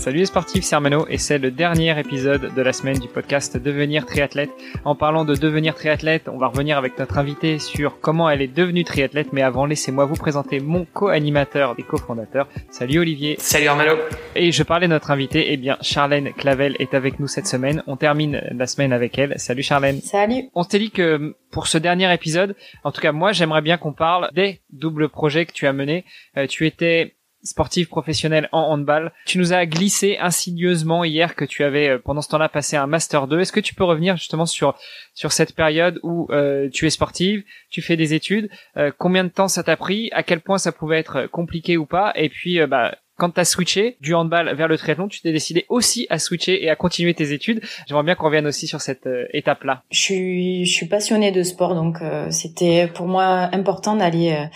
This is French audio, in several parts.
Salut les sportifs, c'est Armano et c'est le dernier épisode de la semaine du podcast Devenir triathlète. En parlant de devenir triathlète, on va revenir avec notre invité sur comment elle est devenue triathlète, mais avant laissez-moi vous présenter mon co-animateur et co-fondateur. Salut Olivier. Salut Armano. Et je parlais de notre invité, eh bien Charlène Clavel est avec nous cette semaine. On termine la semaine avec elle. Salut Charlène. Salut. On s'est dit que pour ce dernier épisode, en tout cas moi j'aimerais bien qu'on parle des doubles projets que tu as menés. Euh, tu étais sportif professionnel en handball. Tu nous as glissé insidieusement hier que tu avais euh, pendant ce temps-là passé un master 2. Est-ce que tu peux revenir justement sur sur cette période où euh, tu es sportive, tu fais des études, euh, combien de temps ça t'a pris, à quel point ça pouvait être compliqué ou pas et puis bah quand tu as switché du handball vers le triathlon, tu t'es décidé aussi à switcher et à continuer tes études. J'aimerais bien qu'on revienne aussi sur cette étape-là. Je suis, je suis passionnée de sport, donc c'était pour moi important d'aller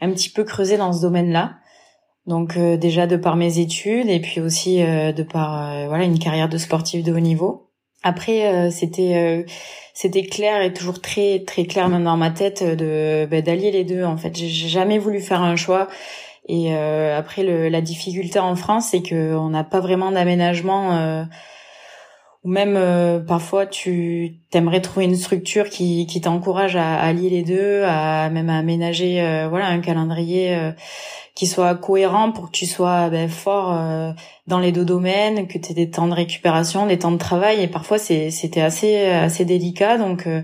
un petit peu creuser dans ce domaine-là. Donc euh, déjà de par mes études et puis aussi euh, de par euh, voilà une carrière de sportif de haut niveau. Après c'était c'était clair et toujours très très clair même dans ma tête de bah, d'allier les deux en fait. J'ai jamais voulu faire un choix et après le, la difficulté en France c'est que on n'a pas vraiment d'aménagement ou même parfois tu t'aimerais trouver une structure qui, qui t'encourage à, à, allier les deux, à même à aménager voilà un calendrier qui soit cohérent pour que tu sois ben, fort euh, dans les deux domaines, que tu aies des temps de récupération, des temps de travail. Et parfois c'était assez assez délicat. Donc euh,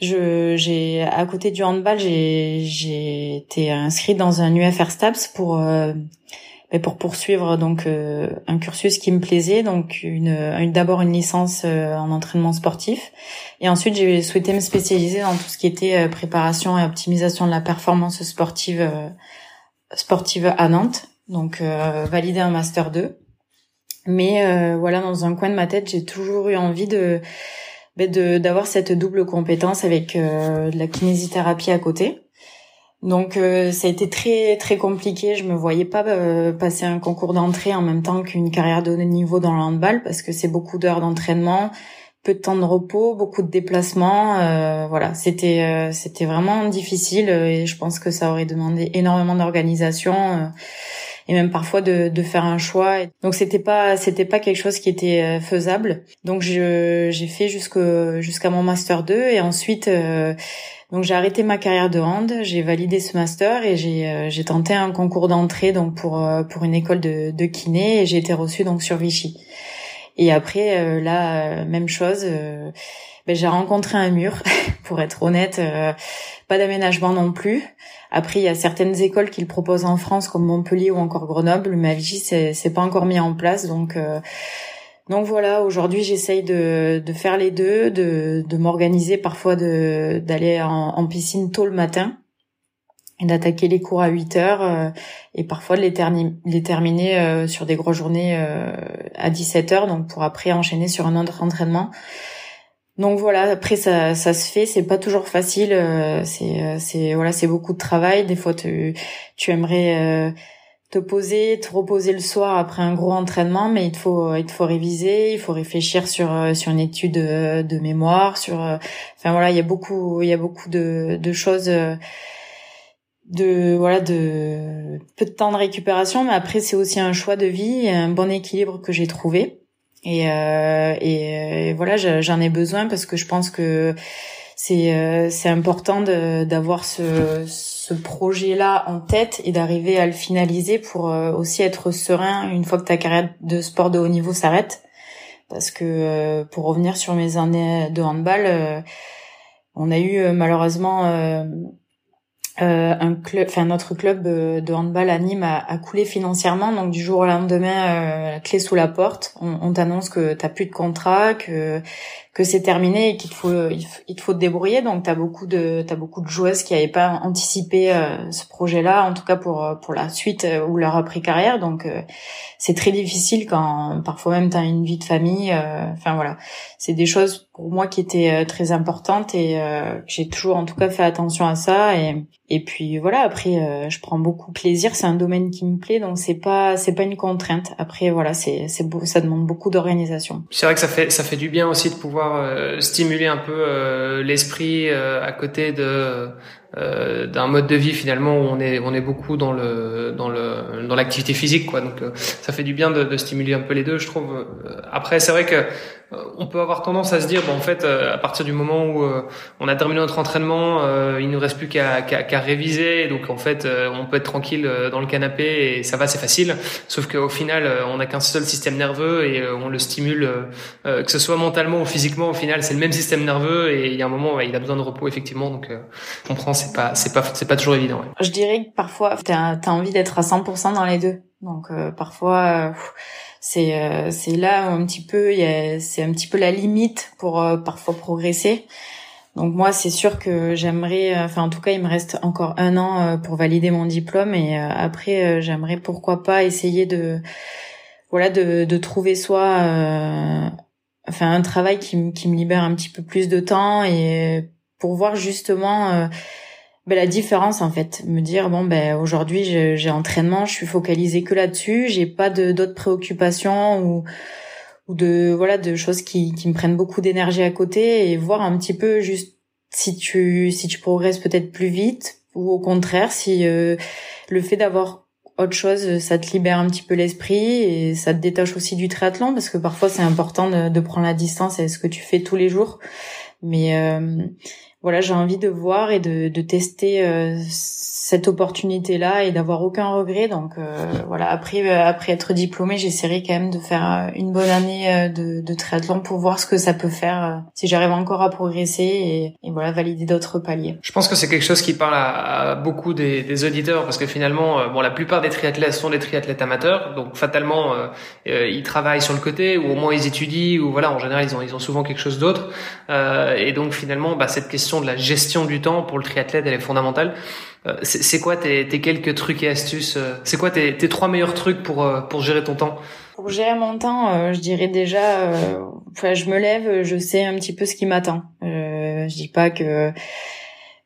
je j'ai à côté du handball, j'ai j'ai été inscrite dans un UFR STAPS pour euh, pour poursuivre donc un cursus qui me plaisait donc une, une d'abord une licence en entraînement sportif et ensuite j'ai souhaité me spécialiser dans tout ce qui était préparation et optimisation de la performance sportive sportive à Nantes, donc euh, valider un master 2. Mais euh, voilà, dans un coin de ma tête, j'ai toujours eu envie de ben, d'avoir cette double compétence avec euh, de la kinésithérapie à côté. Donc ça a été très très compliqué. Je me voyais pas passer un concours d'entrée en même temps qu'une carrière de haut niveau dans le handball parce que c'est beaucoup d'heures d'entraînement, peu de temps de repos, beaucoup de déplacements. Euh, voilà, c'était euh, c'était vraiment difficile et je pense que ça aurait demandé énormément d'organisation euh, et même parfois de, de faire un choix. Donc c'était pas c'était pas quelque chose qui était faisable. Donc je j'ai fait jusqu'au jusqu'à mon master 2 et ensuite donc j'ai arrêté ma carrière de hand, j'ai validé ce master et j'ai j'ai tenté un concours d'entrée donc pour pour une école de de kiné et j'ai été reçue donc sur Vichy. Et après, euh, là, euh, même chose. Euh, ben, j'ai rencontré un mur, pour être honnête. pas d'aménagement non plus. Après, il y a certaines écoles qui le proposent en France, comme Montpellier ou encore Grenoble. Mais à c'est, pas encore mis en place. Donc, donc voilà. Aujourd'hui, j'essaye de, de faire les deux, de, de m'organiser parfois, d'aller en, piscine tôt le matin d'attaquer les cours à 8 heures euh, et parfois de les, terminer euh, sur des grosses journées euh, à 17 heures donc pour après enchaîner sur un autre entraînement. Donc voilà, après ça, ça se fait, c'est pas toujours facile, c'est c'est voilà, c'est beaucoup de travail. Des fois tu tu aimerais te poser, te reposer le soir après un gros entraînement, mais il faut il faut réviser, il faut réfléchir sur sur une étude de, de mémoire, sur enfin voilà, il y a beaucoup il y a beaucoup de de choses de voilà de peu de temps de récupération mais après c'est aussi un choix de vie un bon équilibre que j'ai trouvé. Et euh, et, voilà j'en ai besoin parce que je pense que c'est euh, c'est important d'avoir ce ce projet là en tête et d'arriver à le finaliser pour euh, aussi être serein une fois que ta carrière de sport de haut niveau s'arrête. Parce que euh, pour revenir sur mes années de handball on a eu malheureusement euh, un club, enfin notre club euh, de handball à Nîmes a, coulé financièrement, donc du jour au lendemain, euh, clé sous la porte, on, on t'annonce que t'as plus de contrat, que que c'est terminé et qu'il faut il, te faut te débrouiller. Donc t'as beaucoup de t'as beaucoup de joueuses qui n'avaient pas anticipé euh, ce projet-là, en tout cas pour pour la suite ou leur après carrière. Donc c'est très difficile quand parfois même t'as une vie de famille. Enfin voilà, c'est des choses pour moi qui étaient très importantes et j'ai toujours en tout cas fait attention à ça et Et puis voilà, après euh, je prends beaucoup plaisir, c'est un domaine qui me plaît donc c'est pas c'est pas une contrainte. Après voilà, c'est c'est ça demande beaucoup d'organisation. C'est vrai que ça fait ça fait du bien aussi de pouvoir euh, stimuler un peu euh, l'esprit à côté de d'un mode de vie finalement où on est on est beaucoup dans le dans le dans l'activité physique quoi. Donc ça fait du bien de, de, stimuler un peu les deux, je trouve. Après c'est vrai que on peut avoir tendance à se dire bon en fait à partir du moment où on a terminé notre entraînement, il nous reste plus qu'à qu'à réviser, donc en fait euh, on peut être tranquille euh, dans le canapé et ça va, c'est facile. Sauf qu'au final, euh, on n'a qu'un seul système nerveux et on le stimule, que ce soit mentalement ou physiquement. Au final, c'est le même système nerveux et il y a un moment, il a besoin de repos effectivement. Donc on comprend, c'est pas, c'est pas, c'est pas toujours évident. Je dirais que parfois t'as as envie d'être à 100% dans les deux. Donc parfois c'est c'est là un petit peu c'est un petit peu la limite pour parfois progresser donc moi, c'est sûr que j'aimerais, euh, enfin en tout cas, il me reste encore un an euh, pour valider mon diplôme et euh, après, j'aimerais pourquoi pas essayer de, voilà, de, de trouver soit, enfin un travail qui, qui me libère un petit peu plus de temps et pour voir justement ben, la différence en fait, me dire bon ben aujourd'hui j'ai entraînement, je suis focalisée que là-dessus, j'ai pas de d'autres préoccupations ou ou de voilà de choses qui, qui me prennent beaucoup d'énergie à côté et voir un petit peu juste si tu si tu progresses peut-être plus vite ou au contraire si euh, le fait d'avoir autre chose ça te libère un petit peu l'esprit et ça te détache aussi du triathlon parce que parfois c'est important de, de prendre la distance et ce que tu fais tous les jours. Mais euh, voilà j'ai envie de voir et de, de tester euh, cette opportunité là et d'avoir aucun regret. Donc euh, voilà après euh, après être diplômée j'essaierai quand même de faire euh, une bonne année de, de triathlon pour voir ce que ça peut faire si j'arrive encore à progresser et, et voilà valider d'autres paliers. Je pense que c'est quelque chose qui parle à, beaucoup des, des, auditeurs parce que finalement bon la plupart des triathlètes sont des triathlètes amateurs. Donc fatalement ils travaillent sur le côté ou au moins ils étudient ou voilà en général ils ont ils ont souvent quelque chose d'autre. Et donc finalement bah, cette question de la gestion du temps pour le triathlète elle est fondamentale euh, c'est quoi tes, quelques trucs et astuces euh, C'est quoi tes, trois meilleurs trucs pour euh, pour gérer ton temps? Pour gérer mon temps, je dirais déjà, je me lève, je sais un petit peu ce qui m'attend. je dis pas que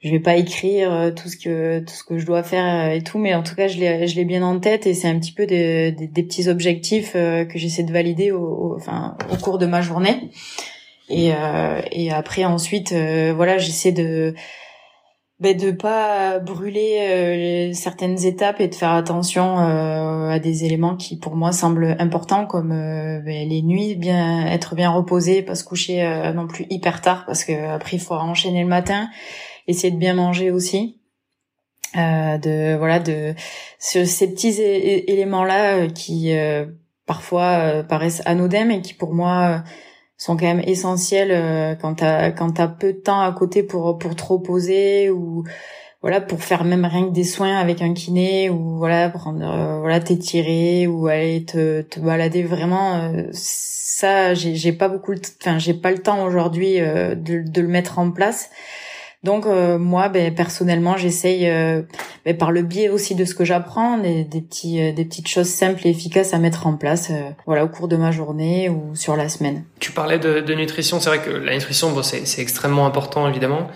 je vais pas écrire tout ce que tout ce que je dois faire et tout, mais en tout cas, je l'ai je l'ai bien en tête et c'est un petit peu des, des, petits objectifs que j'essaie de valider au, enfin au cours de ma journée. Et et après ensuite, voilà, j'essaie de ben, de pas brûler euh, certaines étapes et de faire attention euh, à des éléments qui pour moi semblent importants comme euh, ben, les nuits bien être bien reposé pas se coucher non plus hyper tard parce que après il faut enchaîner le matin essayer de bien manger aussi. De voilà de ces petits éléments là qui parfois paraissent anodins mais qui pour moi sont quand même essentiels euh, quand t'as quand t'as peu de temps à côté pour pour te reposer ou voilà pour faire même rien que des soins avec un kiné ou voilà prendre euh, voilà t'étirer ou aller te, te balader. Vraiment euh, ça j'ai pas beaucoup enfin j'ai pas le temps aujourd'hui de, de le mettre en place donc euh, moi, ben, personnellement, j'essaye, euh, ben, par le biais aussi de ce que j'apprends, des, des, euh, des petites choses simples et efficaces à mettre en place, voilà, au cours de ma journée ou sur la semaine. Tu parlais de, de nutrition, c'est vrai que la nutrition, bon, c'est extrêmement important évidemment.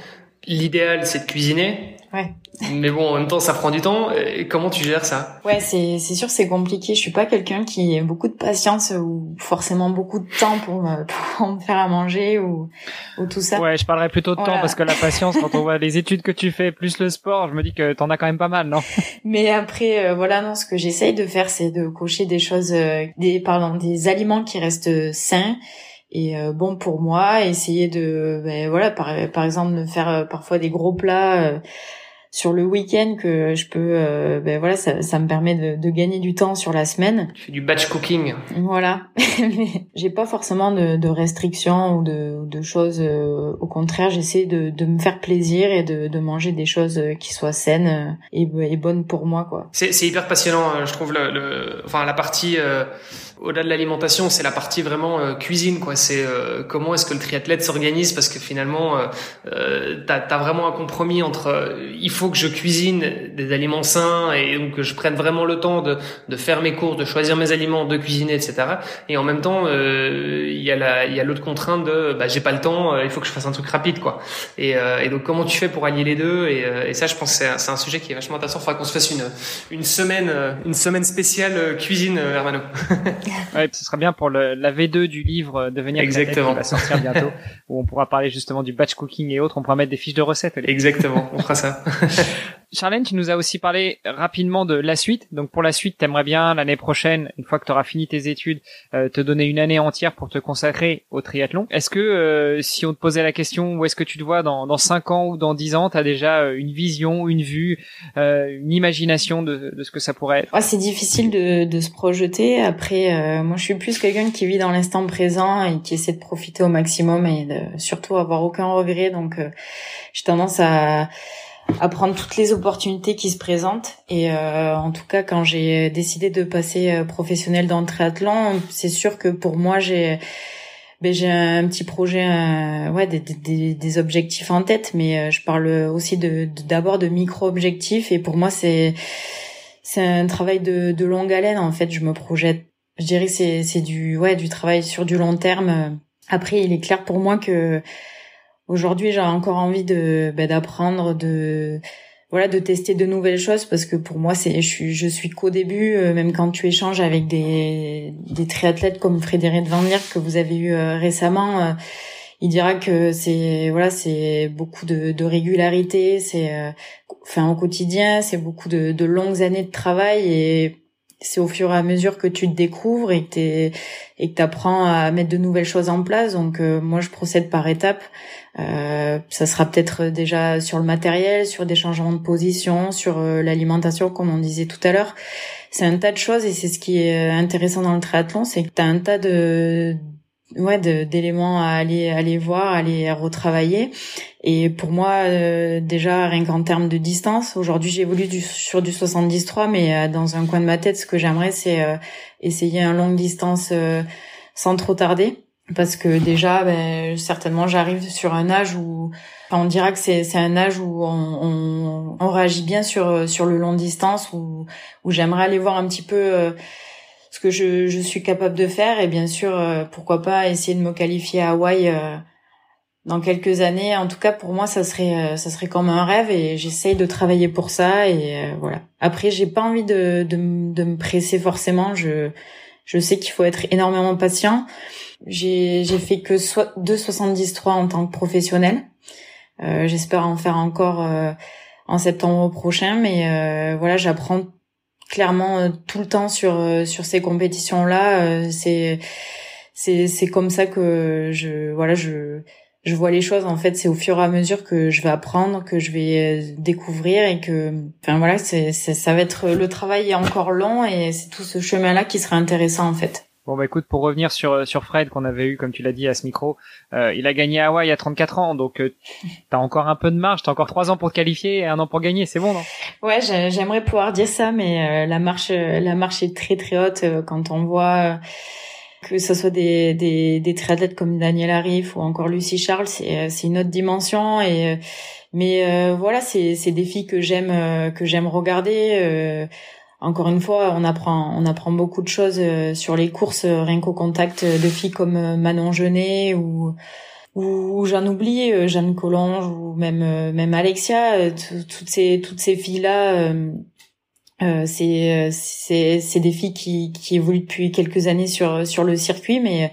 L'idéal, c'est de cuisiner. Ouais. Mais bon, en même temps, ça prend du temps. Et comment tu gères ça? Ouais, c'est c'est sûr, c'est compliqué. Je suis pas quelqu'un qui a beaucoup de patience ou forcément beaucoup de temps pour me, pour me faire à manger ou ou tout ça. Ouais, je parlerais plutôt de temps parce que la patience, quand on voit les études que tu fais plus le sport, je me dis que t'en as quand même pas mal, non? Mais après, euh, voilà, non, ce que j'essaye de faire, c'est de cocher des choses, euh, des pardon, des aliments qui restent sains et euh, bon pour moi essayer de ben, voilà par, par exemple de faire parfois des gros plats sur le week-end que je peux euh, ben voilà ça, ça me permet de, de, gagner du temps sur la semaine. Tu fais du batch cooking. Voilà. Mais j'ai pas forcément de, de, restrictions ou de, de choses euh, au contraire j'essaie de, de me faire plaisir et de, de manger des choses qui soient saines euh, et, et bonnes pour moi quoi. C'est c'est hyper passionnant je trouve le, le enfin la partie au-delà de l'alimentation, c'est la partie vraiment euh, cuisine, quoi. C'est euh, comment est-ce que le triathlète s'organise parce que finalement, euh, euh t'as as vraiment un compromis entre il faut faut que je cuisine des aliments sains et donc que je prenne vraiment le temps de, de faire mes courses, de choisir mes aliments, de cuisiner, etc. Et en même temps, euh, il y a la, il y a l'autre contrainte de, bah, j'ai pas le temps, euh, il faut que je fasse un truc rapide, quoi. Et, euh, et donc comment tu fais pour allier les deux? Et, et, ça, je pense, c'est un, c'est un sujet qui est vachement intéressant. Il faudra qu'on se fasse une, une semaine, une semaine spéciale cuisine, Hermano. ouais, ce sera bien pour le, la V2 du livre Devenir Exactement. qui va sortir bientôt, où on pourra parler justement du batch cooking et autres. On pourra mettre des fiches de recettes. Exactement, on fera ça. Charlène, tu nous as aussi parlé rapidement de la suite. Donc pour la suite, t'aimerais bien l'année prochaine, une fois que tu auras fini tes études, euh, te donner une année entière pour te consacrer au triathlon. Est-ce que euh, si on te posait la question où est-ce que tu te vois dans, dans 5 ans ou dans 10 ans, tu as déjà euh, une vision, une vue, une imagination de, de, ce que ça pourrait être? Oh, C'est difficile de, de, se projeter. Après, moi je suis plus quelqu'un qui vit dans l'instant présent et qui essaie de profiter au maximum et de surtout avoir aucun regret. Donc j'ai tendance à à prendre toutes les opportunités qui se présentent. Et euh, en tout cas, quand j'ai décidé de passer euh, professionnel dans le triathlon, c'est sûr que pour moi, j'ai ben, j'ai un petit projet, ouais, des, des, des, objectifs en tête, mais euh, je parle aussi de d'abord de, micro-objectifs. Et pour moi, c'est c'est un travail de, de longue haleine. En fait, je me projette. Je dirais que c'est c'est du ouais du travail sur du long terme. Après, il est clair pour moi que Aujourd'hui, j'ai encore envie de bah, d'apprendre, de voilà, de tester de nouvelles choses parce que pour moi, c'est je suis je suis qu'au début. Euh, même quand tu échanges avec des des triathlètes comme Frédéric Van Lier que vous avez eu euh, récemment, euh, il dira que c'est voilà, c'est beaucoup de, de régularité, c'est enfin au quotidien, c'est beaucoup de, de longues années de travail et c'est au fur et à mesure que tu te découvres et que que t'apprends à mettre de nouvelles choses en place. Donc moi, je procède par étapes. Euh, ça sera peut-être déjà sur le matériel, sur des changements de position, sur euh, l'alimentation, comme on disait tout à l'heure. C'est un tas de choses et c'est ce qui est intéressant dans le triathlon, c'est que tu as un tas de ouais d'éléments à aller aller voir, aller retravailler. Et pour moi, euh, déjà rien qu'en termes de distance, aujourd'hui j'évolue du, sur du 73, mais dans un coin de ma tête, ce que j'aimerais, c'est essayer un longue distance sans trop tarder. Parce que déjà ben, certainement j'arrive sur un âge où enfin, on dira que c'est c'est un âge où on, on, on, réagit bien sur sur le long distance où où j'aimerais aller voir un petit peu euh, ce que je je suis capable de faire. Et bien sûr euh, pourquoi pas essayer de me qualifier à Hawaï euh, dans quelques années en tout cas pour moi ça serait ça serait comme un rêve et j'essaye de travailler pour ça et voilà après j'ai pas envie de, de de me presser forcément je je sais qu'il faut être énormément patient j'ai j'ai fait que soit 2,73 en tant que professionnel. Euh, J'espère en faire encore euh, en septembre prochain, mais euh, voilà, j'apprends clairement euh, tout le temps sur euh, sur ces compétitions là. c'est c'est c'est comme ça que je voilà je je vois les choses en fait c'est au fur et à mesure que je vais apprendre que je vais découvrir et que enfin voilà c'est ça va être le travail est encore long et c'est tout ce chemin là qui sera intéressant en fait. Bon bah écoute, pour revenir sur euh, sur Fred qu'on avait eu comme tu l'as dit à ce micro, euh, il a gagné à Hawaï à 34 ans, donc euh, t'as encore un peu de marge, t'as encore trois ans pour te qualifier et un an pour gagner, c'est bon non? Ouais, j'aimerais pouvoir dire ça, mais la marche la marche est très très haute quand on voit que ce soit des des des triathlètes comme Daniel Arif ou encore Lucie Charles, c'est c'est une autre dimension et mais voilà, c'est c'est des filles que j'aime que j'aime regarder encore une fois, on apprend, on apprend beaucoup de choses euh, sur les courses, euh, rien qu'au contact de filles comme euh, Manon Genet ou ou j'en oublie Jeanne Collange ou même même Alexia, toutes ces toutes ces filles là. C'est c'est c'est des filles qui qui évoluent depuis quelques années sur sur le circuit mais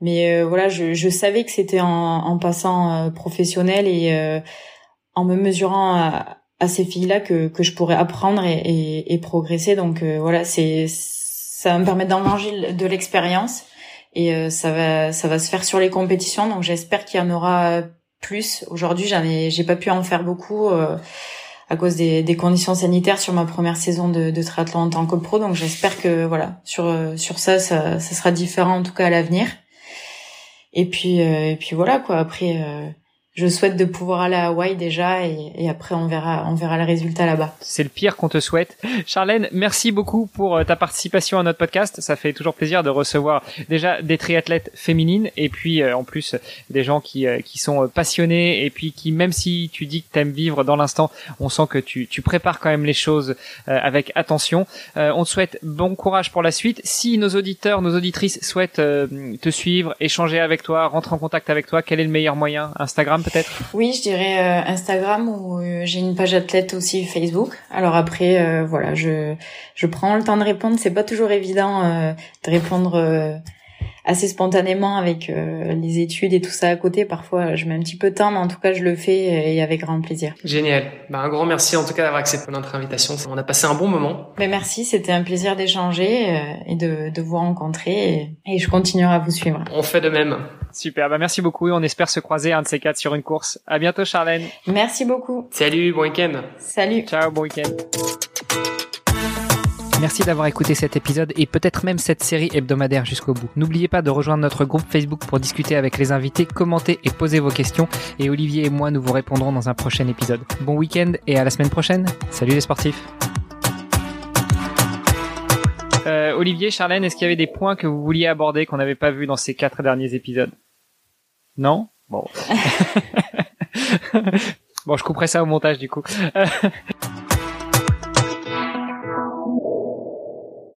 mais voilà je je savais que c'était en en passant professionnel et en me mesurant à, à ces filles-là que, que je pourrais apprendre et, et, et progresser. Donc euh, voilà, c'est ça va me permettre d'engranger de l'expérience et euh, ça va ça va se faire sur les compétitions. Donc j'espère qu'il y en aura plus. Aujourd'hui, j'en ai j'ai pas pu en faire beaucoup euh, à cause des, des, conditions sanitaires sur ma première saison de, de triathlon en tant que pro. Donc j'espère que voilà sur sur ça, ça ça sera différent en tout cas à l'avenir. Et puis et puis voilà quoi. Après je souhaite de pouvoir aller à Hawaï déjà et, après on verra on verra le résultat là-bas. C'est le pire qu'on te souhaite. Charlène, merci beaucoup pour euh, ta participation à notre podcast. Ça fait toujours plaisir de recevoir déjà des triathlètes féminines et puis euh, en plus des gens qui euh, qui sont passionnés et puis qui même si tu dis que t'aimes vivre dans l'instant, on sent que tu tu prépares quand même les choses avec attention. on te souhaite bon courage pour la suite. Si nos auditeurs, nos auditrices souhaitent te suivre, échanger avec toi, rentrer en contact avec toi, quel est le meilleur moyen? Instagram Oui, je dirais euh, Instagram ou euh, j'ai une page athlète aussi Facebook. Alors après, euh, voilà, je je prends le temps de répondre. C'est pas toujours évident de répondre assez spontanément avec les études et tout ça à côté. Parfois, je mets un petit peu de temps, mais en tout cas, je le fais et avec grand plaisir. Génial. Bah, un grand merci en tout cas d'avoir accepté notre invitation. On a passé un bon moment. Mais merci, c'était un plaisir d'échanger et de, de vous rencontrer et je continuerai à vous suivre. On fait de même. Super, bah merci beaucoup et on espère se croiser un de ces quatre sur une course. À bientôt Charlène. Merci beaucoup. Salut, bon week-end. Salut. Ciao, bon week-end. Merci d'avoir écouté cet épisode et peut-être même cette série hebdomadaire jusqu'au bout. N'oubliez pas de rejoindre notre groupe Facebook pour discuter avec les invités, commenter et poser vos questions. Et Olivier et moi, nous vous répondrons dans un prochain épisode. Bon week-end et à la semaine prochaine. Salut les sportifs. Euh, Olivier, Charlène, est-ce qu'il y avait des points que vous vouliez aborder qu'on n'avait pas vu dans ces quatre derniers épisodes? Non? Bon. bon, je couperai ça au montage du coup.